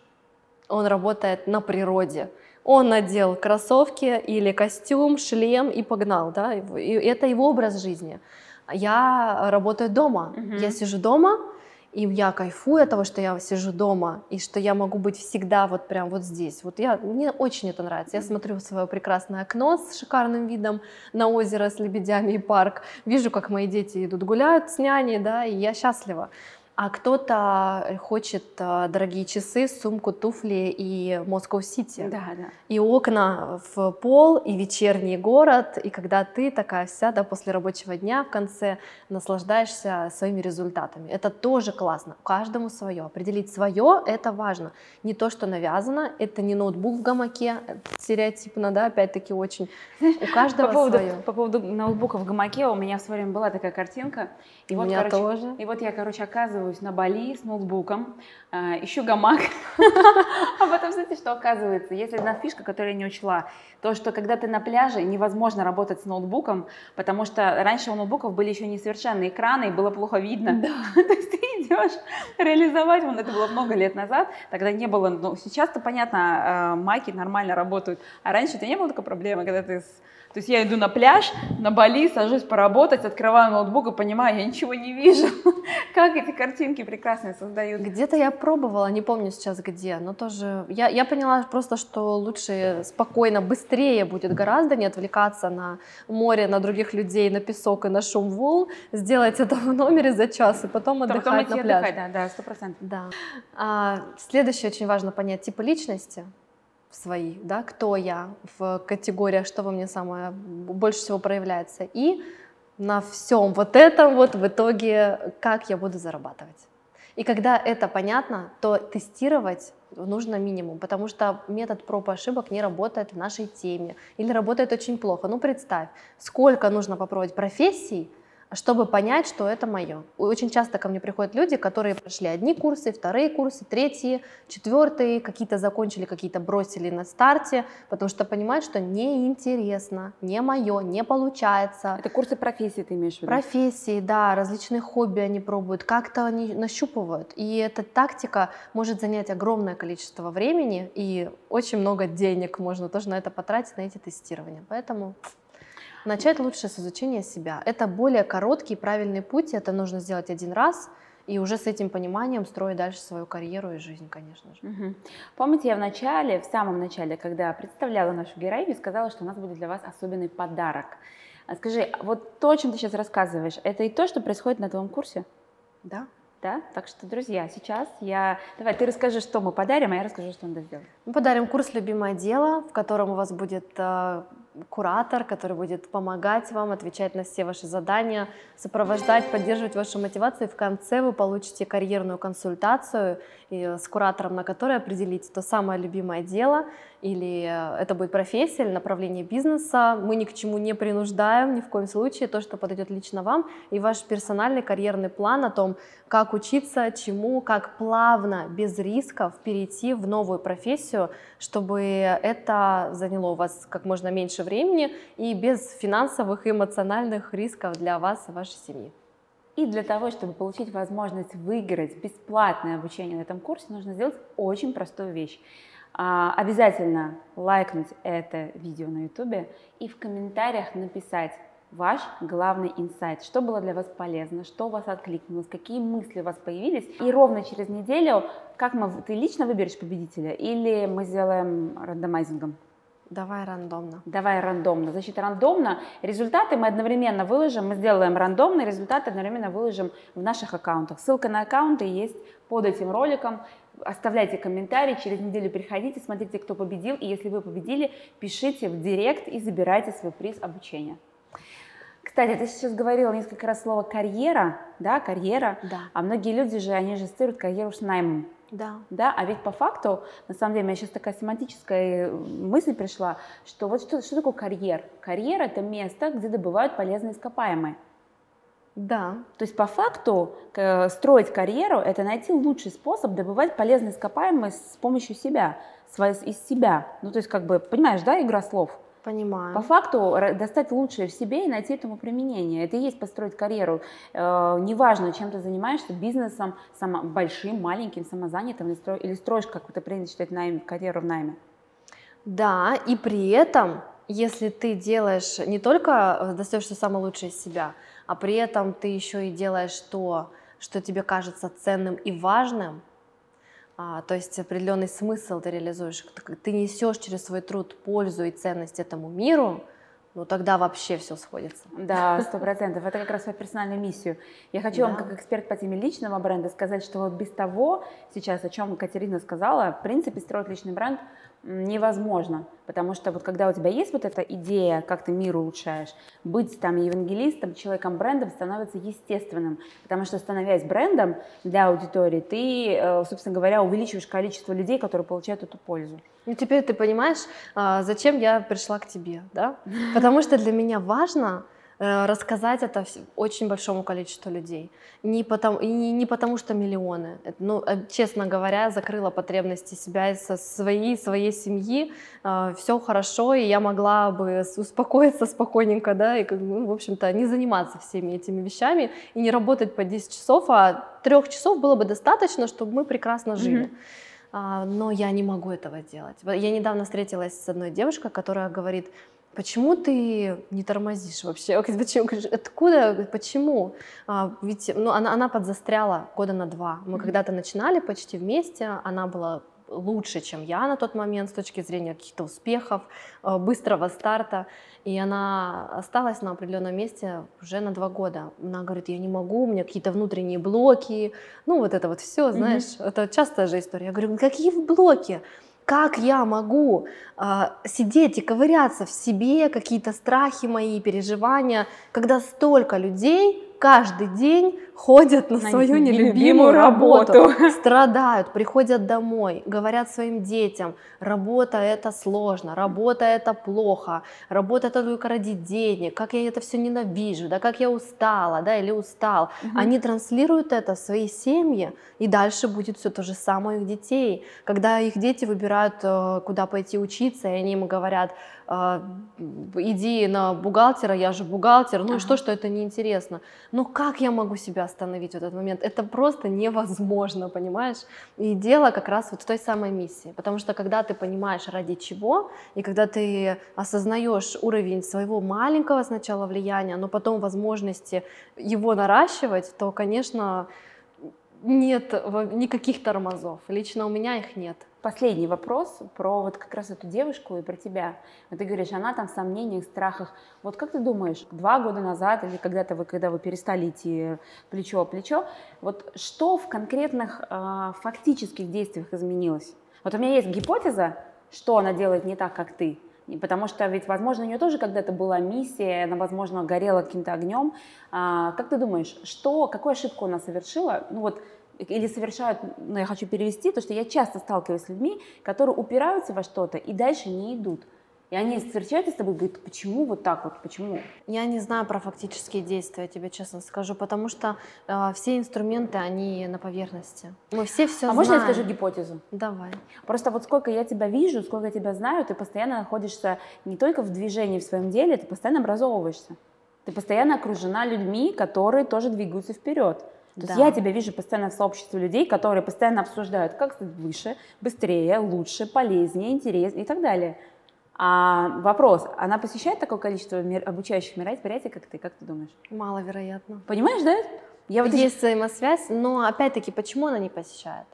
S2: он работает на природе. Он надел кроссовки или костюм, шлем и погнал, да, и это его образ жизни. Я работаю дома, mm-hmm. я сижу дома, и я кайфую от того, что я сижу дома, и что я могу быть всегда вот прям вот здесь. Вот я, мне очень это нравится. Я смотрю в свое прекрасное окно с шикарным видом на озеро с лебедями и парк, вижу, как мои дети идут гуляют с няней, да, и я счастлива а кто-то хочет а, дорогие часы, сумку, туфли и Москва-Сити.
S1: Да, да.
S2: И окна в пол, и вечерний город, и когда ты такая вся, да, после рабочего дня в конце наслаждаешься своими результатами. Это тоже классно. Каждому свое. Определить свое — это важно. Не то, что навязано, это не ноутбук в гамаке, стереотипно, да, опять-таки очень. У каждого
S1: по поводу,
S2: свое.
S1: По поводу ноутбука в гамаке у меня в свое время была такая картинка.
S2: И у вот, меня короче, тоже.
S1: И вот я, короче, оказываю оказываюсь на Бали с ноутбуком, э, ищу гамак, а потом, знаете, что оказывается, есть одна фишка, которую я не учла, то, что когда ты на пляже, невозможно работать с ноутбуком, потому что раньше у ноутбуков были еще несовершенные экраны, и было плохо видно. То есть ты идешь реализовать, вон это было много лет назад, тогда не было, ну, сейчас-то, понятно, э, маки нормально работают, а раньше это не было такой проблемы, когда ты с то есть я иду на пляж, на Бали, сажусь поработать, открываю ноутбук и понимаю, я ничего не вижу. Как эти картинки прекрасные создают.
S2: Где-то я пробовала, не помню сейчас где, но тоже... Я, я поняла просто, что лучше спокойно, быстрее будет гораздо не отвлекаться на море, на других людей, на песок и на шум волн, сделать это в номере за час и потом отдыхать потом на пляже.
S1: Отдыхать, да, да, сто процентов.
S2: Да. А, следующее очень важно понять типы личности свои, да, кто я в категориях, что во мне самое больше всего проявляется, и на всем вот этом вот в итоге, как я буду зарабатывать. И когда это понятно, то тестировать нужно минимум, потому что метод проб и ошибок не работает в нашей теме или работает очень плохо. Ну представь, сколько нужно попробовать профессий, чтобы понять, что это мое. Очень часто ко мне приходят люди, которые прошли одни курсы, вторые курсы, третьи, четвертые, какие-то закончили, какие-то бросили на старте, потому что понимают, что неинтересно, не мое, не получается.
S1: Это курсы профессии ты имеешь в виду?
S2: Профессии, да, различные хобби они пробуют, как-то они нащупывают. И эта тактика может занять огромное количество времени и очень много денег можно тоже на это потратить, на эти тестирования. Поэтому Начать лучше с изучения себя. Это более короткий и правильный путь, это нужно сделать один раз, и уже с этим пониманием строить дальше свою карьеру и жизнь, конечно же.
S1: Угу. Помните, я в начале, в самом начале, когда представляла нашу героиню, сказала, что у нас будет для вас особенный подарок. А скажи, вот то, о чем ты сейчас рассказываешь, это и то, что происходит на твоем курсе?
S2: Да.
S1: Да? Так что, друзья, сейчас я... Давай, ты расскажи, что мы подарим, а я расскажу, что надо сделать.
S2: Мы подарим курс «Любимое дело», в котором у вас будет э, куратор, который будет помогать вам, отвечать на все ваши задания, сопровождать, поддерживать вашу мотивацию. И в конце вы получите карьерную консультацию и с куратором, на которой определите то самое любимое дело, или э, это будет профессия или направление бизнеса. Мы ни к чему не принуждаем, ни в коем случае, то, что подойдет лично вам, и ваш персональный карьерный план о том, как учиться, чему, как плавно, без рисков перейти в новую профессию, чтобы это заняло у вас как можно меньше времени и без финансовых и эмоциональных рисков для вас и вашей семьи.
S1: И для того, чтобы получить возможность выиграть бесплатное обучение на этом курсе, нужно сделать очень простую вещь. А, обязательно лайкнуть это видео на YouTube и в комментариях написать ваш главный инсайт, что было для вас полезно, что у вас откликнулось, какие мысли у вас появились. И ровно через неделю, как мы, ты лично выберешь победителя или мы сделаем рандомайзингом?
S2: Давай рандомно.
S1: Давай рандомно. Значит, рандомно результаты мы одновременно выложим, мы сделаем рандомные результаты одновременно выложим в наших аккаунтах. Ссылка на аккаунты есть под этим роликом. Оставляйте комментарии, через неделю приходите, смотрите, кто победил. И если вы победили, пишите в директ и забирайте свой приз обучения. Кстати, ты сейчас говорила несколько раз слово карьера, да, карьера.
S2: Да.
S1: А многие люди же, они же ассоциируют карьеру с наймом.
S2: Да.
S1: Да, а ведь по факту, на самом деле, у меня сейчас такая семантическая э, мысль пришла, что вот что, что такое карьер? Карьера – это место, где добывают полезные ископаемые.
S2: Да.
S1: То есть по факту строить карьеру – это найти лучший способ добывать полезные ископаемые с помощью себя, из себя. Ну то есть как бы, понимаешь, да, игра слов?
S2: Понимаю.
S1: По факту достать лучшее в себе и найти этому применение. Это и есть построить карьеру. Э, неважно, чем ты занимаешься, бизнесом, само, большим, маленьким, самозанятым, или, стро, или строишь, как это принято считать, найм, карьеру в найме.
S2: Да, и при этом, если ты делаешь не только э, достаешь все самое лучшее из себя, а при этом ты еще и делаешь то, что тебе кажется ценным и важным, а, то есть определенный смысл ты реализуешь, ты несешь через свой труд пользу и ценность этому миру, ну тогда вообще все сходится.
S1: Да, сто процентов. Это как раз свою персональную миссию. Я хочу да. вам, как эксперт по теме личного бренда, сказать, что вот без того, сейчас, о чем Катерина сказала, в принципе, строить личный бренд невозможно, потому что вот когда у тебя есть вот эта идея, как ты мир улучшаешь, быть там евангелистом, человеком брендом становится естественным, потому что становясь брендом для аудитории, ты, э, собственно говоря, увеличиваешь количество людей, которые получают эту пользу.
S2: Ну теперь ты понимаешь, а, зачем я пришла к тебе, да? Потому что для меня важно рассказать это очень большому количеству людей. Не потому, не, не потому что миллионы. Ну, э, честно говоря, закрыла потребности себя и со своей, своей семьи. Э, Все хорошо, и я могла бы успокоиться спокойненько, да, и, ну, в общем-то, не заниматься всеми этими вещами и не работать по 10 часов, а трех часов было бы достаточно, чтобы мы прекрасно жили. Mm-hmm. Но я не могу этого делать. Я недавно встретилась с одной девушкой, которая говорит, Почему ты не тормозишь вообще? Почему? Откуда? Почему? А, ведь ну, она, она подзастряла года на два. Мы mm-hmm. когда-то начинали почти вместе, она была лучше, чем я на тот момент с точки зрения каких-то успехов, а, быстрого старта. И она осталась на определенном месте уже на два года. Она говорит, я не могу, у меня какие-то внутренние блоки. Ну, вот это вот все, знаешь, mm-hmm. это частая же история. Я говорю, какие блоки? Как я могу э, сидеть и ковыряться в себе, какие-то страхи мои, переживания, когда столько людей каждый день ходят на, на свою нелюбимую работу, работу, страдают, приходят домой, говорят своим детям, работа это сложно, работа это плохо, работа это только ради денег, как я это все ненавижу, да, как я устала, да, или устал. Угу. Они транслируют это в свои семьи, и дальше будет все то же самое у их детей. Когда их дети выбирают, э, куда пойти учиться, и они им говорят, «Э, иди на бухгалтера, я же бухгалтер, ну ага. и что, что это неинтересно. Ну как я могу себя остановить в этот момент. Это просто невозможно, понимаешь? И дело как раз вот в той самой миссии. Потому что когда ты понимаешь, ради чего, и когда ты осознаешь уровень своего маленького сначала влияния, но потом возможности его наращивать, то, конечно, нет никаких тормозов. Лично у меня их нет.
S1: Последний вопрос про вот как раз эту девушку и про тебя. Вот ты говоришь, она там в сомнениях, страхах. Вот как ты думаешь, два года назад или когда-то вы, когда вы перестали идти плечо о плечо, вот что в конкретных э, фактических действиях изменилось? Вот у меня есть гипотеза, что она делает не так, как ты. Потому что ведь, возможно, у нее тоже когда-то была миссия, она, возможно, горела каким-то огнем. А, как ты думаешь, что, какую ошибку она совершила? Ну вот или совершают, ну я хочу перевести, то что я часто сталкиваюсь с людьми, которые упираются во что-то и дальше не идут. И они встречаются с тобой и говорят, почему вот так вот, почему?
S2: Я не знаю про фактические действия, я тебе честно скажу, потому что э, все инструменты, они на поверхности. Мы все все
S1: а знаем. можно я скажу гипотезу?
S2: Давай.
S1: Просто вот сколько я тебя вижу, сколько я тебя знаю, ты постоянно находишься не только в движении в своем деле, ты постоянно образовываешься. Ты постоянно окружена людьми, которые тоже двигаются вперед. То да. есть я тебя вижу постоянно в сообществе людей, которые постоянно обсуждают, как стать выше, быстрее, лучше, полезнее, интереснее и так далее. А вопрос, она посещает такое количество мер, обучающих мероприятий, как ты, как ты думаешь?
S2: Маловероятно.
S1: Понимаешь, да?
S2: Я вот Есть еще... взаимосвязь, но опять-таки, почему она не посещает?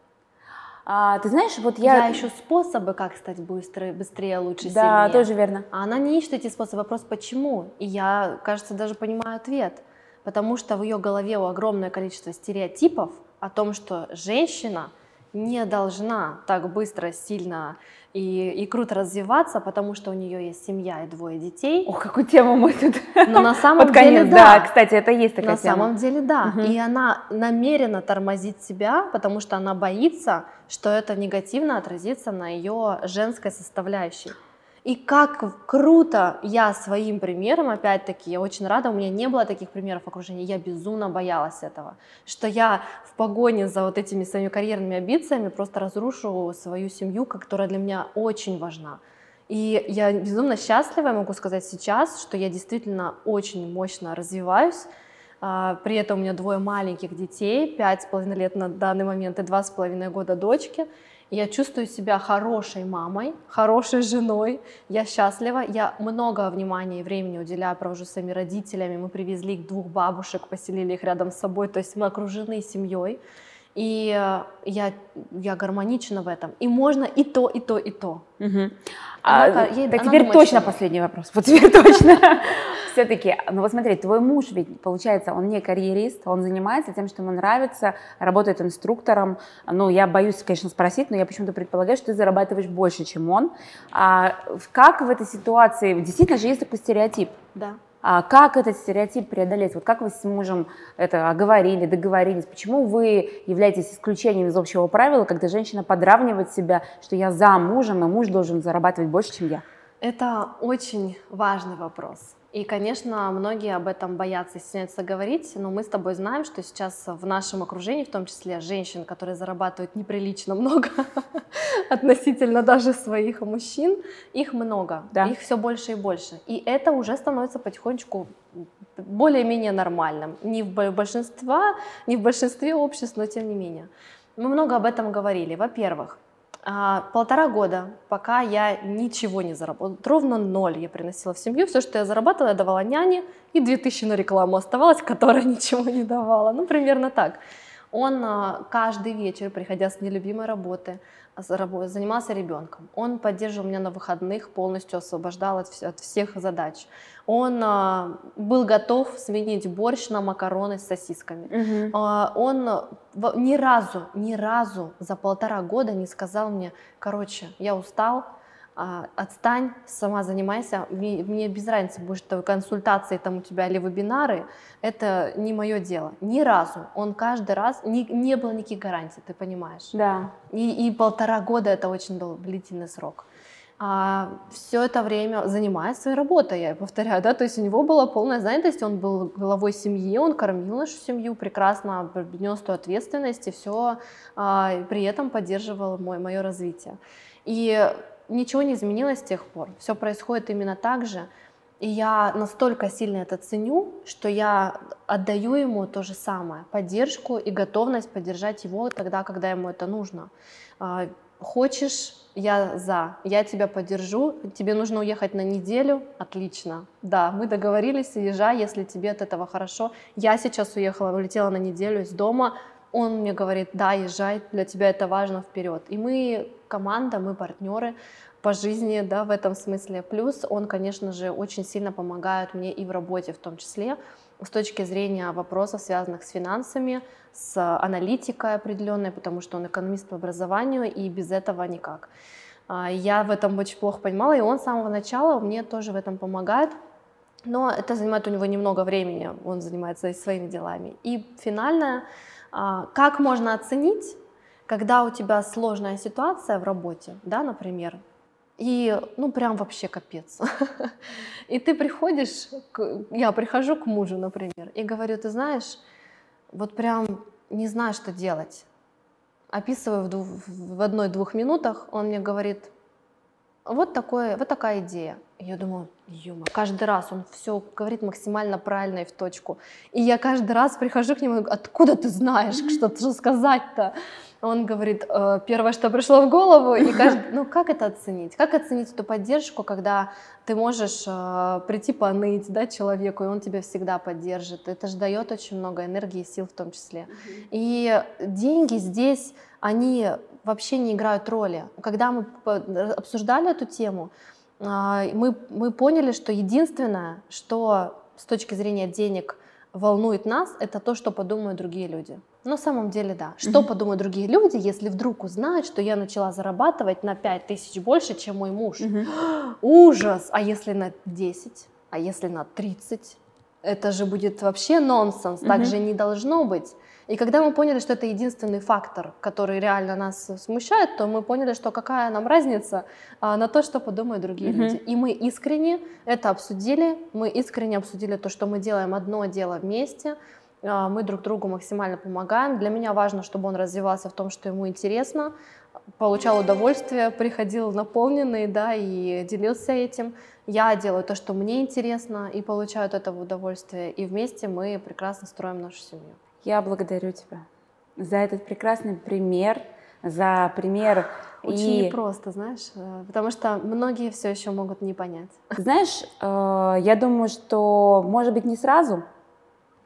S1: А, ты знаешь, вот я...
S2: Я ищу способы, как стать быстрее, быстрее лучше,
S1: да, сильнее. Да, тоже верно.
S2: А она не ищет эти способы, вопрос почему. И я, кажется, даже понимаю ответ потому что в ее голове огромное количество стереотипов о том, что женщина не должна так быстро, сильно и, и круто развиваться, потому что у нее есть семья и двое детей.
S1: Ох, какую тему мы тут.
S2: Но на самом деле
S1: да. да. Кстати, это есть такая
S2: на тема. На самом деле да. Угу. И она намеренно тормозит себя, потому что она боится, что это негативно отразится на ее женской составляющей. И как круто я своим примером, опять-таки, я очень рада, у меня не было таких примеров в окружении, я безумно боялась этого, что я в погоне за вот этими своими карьерными амбициями просто разрушу свою семью, которая для меня очень важна. И я безумно счастлива, могу сказать сейчас, что я действительно очень мощно развиваюсь, а, при этом у меня двое маленьких детей, пять с половиной лет на данный момент и два с половиной года дочки. Я чувствую себя хорошей мамой, хорошей женой, я счастлива, я много внимания и времени уделяю, провожу своими родителями, мы привезли их двух бабушек, поселили их рядом с собой, то есть мы окружены семьей, и э, я, я гармонична в этом. И можно и то, и то, и то.
S1: Угу. Она, а, ей, так теперь думает, точно что... последний вопрос. Вот теперь точно. Все-таки, ну вот смотри, твой муж ведь, получается, он не карьерист, он занимается тем, что ему нравится, работает инструктором. Ну, я боюсь, конечно, спросить, но я почему-то предполагаю, что ты зарабатываешь больше, чем он. А как в этой ситуации, действительно же есть такой стереотип?
S2: Да.
S1: А как этот стереотип преодолеть? Вот как вы с мужем это оговорили, договорились? Почему вы являетесь исключением из общего правила, когда женщина подравнивает себя, что я за мужем, и муж должен зарабатывать больше, чем я?
S2: Это очень важный вопрос. И, конечно, многие об этом боятся и стесняются говорить, но мы с тобой знаем, что сейчас в нашем окружении, в том числе женщин, которые зарабатывают неприлично много относительно даже своих мужчин, их много, да. их все больше и больше. И это уже становится потихонечку более-менее нормальным. Не в, большинстве, не в большинстве обществ, но тем не менее. Мы много об этом говорили. Во-первых, а, полтора года, пока я ничего не заработала, ровно ноль я приносила в семью, все, что я зарабатывала, я давала няне, и 2000 на рекламу оставалось, которая ничего не давала, ну, примерно так. Он а, каждый вечер, приходя с нелюбимой работы, занимался ребенком. Он поддерживал меня на выходных, полностью освобождал от, от всех задач. Он а, был готов сменить борщ на макароны с сосисками. Угу. А, он в, ни разу, ни разу за полтора года не сказал мне, короче, я устал, отстань, сама занимайся, мне, мне без разницы, будешь это консультации там у тебя или вебинары, это не мое дело. Ни разу. Он каждый раз, не, не было никаких гарантий, ты понимаешь?
S1: Да.
S2: И, и полтора года это очень длительный срок. А, все это время занимается своей работой, я повторяю, да, то есть у него была полная занятость, он был главой семьи, он кормил нашу семью прекрасно, нес ту ответственность и все, а, при этом поддерживал мой, мое развитие. И ничего не изменилось с тех пор. Все происходит именно так же. И я настолько сильно это ценю, что я отдаю ему то же самое, поддержку и готовность поддержать его тогда, когда ему это нужно. А, хочешь, я за, я тебя поддержу, тебе нужно уехать на неделю, отлично. Да, мы договорились, езжай, если тебе от этого хорошо. Я сейчас уехала, улетела на неделю из дома, он мне говорит, да, езжай, для тебя это важно, вперед. И мы команда, мы партнеры, по жизни, да, в этом смысле. Плюс он, конечно же, очень сильно помогает мне и в работе в том числе, с точки зрения вопросов, связанных с финансами, с аналитикой определенной, потому что он экономист по образованию, и без этого никак. А, я в этом очень плохо понимала, и он с самого начала мне тоже в этом помогает, но это занимает у него немного времени, он занимается своими делами. И финальное, а, как можно оценить, когда у тебя сложная ситуация в работе, да, например, и, ну, прям вообще капец. И ты приходишь, я прихожу к мужу, например, и говорю, ты знаешь, вот прям не знаю, что делать. Описываю в, в одной-двух минутах, он мне говорит, вот, такое, вот такая идея. Я думаю, ё каждый раз он все говорит максимально правильно и в точку. И я каждый раз прихожу к нему и говорю, откуда ты знаешь, что, что сказать-то? Он говорит, э, первое, что пришло в голову, и каждый, ну как это оценить? Как оценить эту поддержку, когда ты можешь э, прийти поныть да, человеку, и он тебя всегда поддержит? Это же дает очень много энергии и сил в том числе. И деньги здесь, они вообще не играют роли. Когда мы обсуждали эту тему, а, мы, мы поняли, что единственное, что с точки зрения денег волнует нас, это то, что подумают другие люди. На самом деле, да. Что подумают другие люди, если вдруг узнают, что я начала зарабатывать на 5 тысяч больше, чем мой муж? Ужас! А если на 10? А если на 30? Это же будет вообще нонсенс. Так же не должно быть. И когда мы поняли, что это единственный фактор, который реально нас смущает, то мы поняли, что какая нам разница а, на то, что подумают другие mm-hmm. люди. И мы искренне это обсудили, мы искренне обсудили то, что мы делаем одно дело вместе, а, мы друг другу максимально помогаем. Для меня важно, чтобы он развивался в том, что ему интересно, получал удовольствие, приходил наполненный, да, и делился этим. Я делаю то, что мне интересно, и получаю от этого удовольствие. И вместе мы прекрасно строим нашу семью.
S1: Я благодарю тебя за этот прекрасный пример, за пример
S2: очень и... непросто, знаешь, э, потому что многие все еще могут не понять.
S1: Знаешь, э, я думаю, что, может быть, не сразу,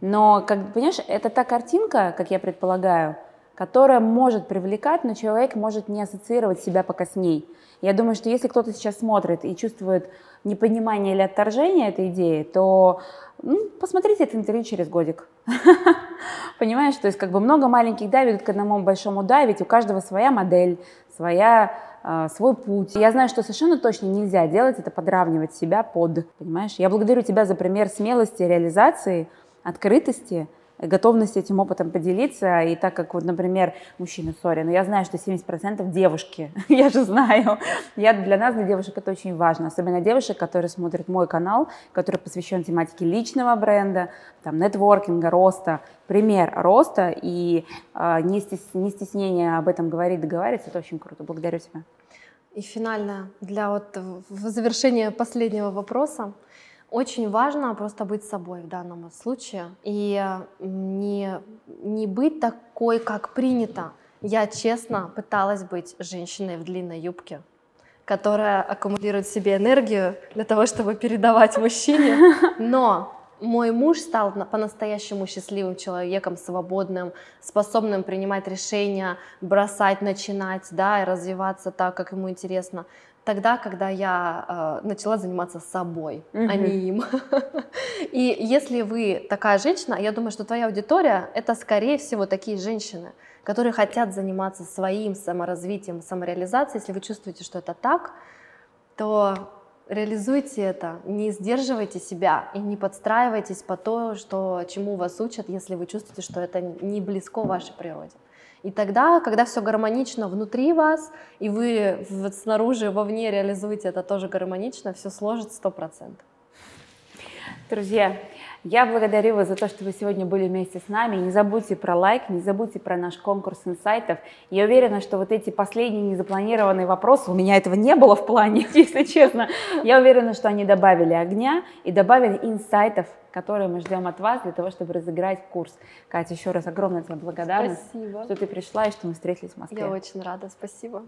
S1: но, как понимаешь, это та картинка, как я предполагаю, которая может привлекать, но человек может не ассоциировать себя пока с ней. Я думаю, что если кто-то сейчас смотрит и чувствует непонимание или отторжение этой идеи, то ну, посмотрите это интервью через годик. Понимаешь, то есть как бы много маленьких да ведут к одному большому да, ведь у каждого своя модель, своя э, свой путь. Я знаю, что совершенно точно нельзя делать это, подравнивать себя под, понимаешь? Я благодарю тебя за пример смелости, реализации, открытости, готовность этим опытом поделиться. И так как, вот, например, мужчина, сори, но я знаю, что 70% девушки, я же знаю. Я, для нас, для девушек это очень важно. Особенно девушек, которые смотрят мой канал, который посвящен тематике личного бренда, там, нетворкинга, роста. Пример роста и э, не, стес, не стеснение об этом говорить, договариваться, это очень круто. Благодарю тебя.
S2: И финально, для вот завершения последнего вопроса, очень важно просто быть собой в данном случае и не, не быть такой, как принято. Я честно пыталась быть женщиной в длинной юбке, которая аккумулирует в себе энергию для того, чтобы передавать мужчине. Но мой муж стал по-настоящему счастливым человеком, свободным, способным принимать решения, бросать, начинать, да, и развиваться так, как ему интересно тогда, когда я э, начала заниматься собой, mm-hmm. а не им. И если вы такая женщина, я думаю, что твоя аудитория это скорее всего такие женщины, которые хотят заниматься своим саморазвитием, самореализацией. Если вы чувствуете, что это так, то реализуйте это, не сдерживайте себя и не подстраивайтесь по то, что, чему вас учат, если вы чувствуете, что это не близко вашей природе. И тогда, когда все гармонично внутри вас, и вы вот снаружи, вовне реализуете это тоже гармонично, все сложится сто процентов.
S1: Друзья, Я благодарю вас за то, что вы сегодня были вместе с нами. Не забудьте про лайк, не забудьте про наш конкурс инсайтов. Я уверена, что вот эти последние незапланированные вопросы, у меня этого не было в плане, если честно, я уверена, что они добавили огня и добавили инсайтов, которые мы ждем от вас для того, чтобы разыграть курс. Катя, еще раз огромная тебе благодарность,
S2: Спасибо.
S1: что ты пришла и что мы встретились в Москве.
S2: Я очень рада, спасибо.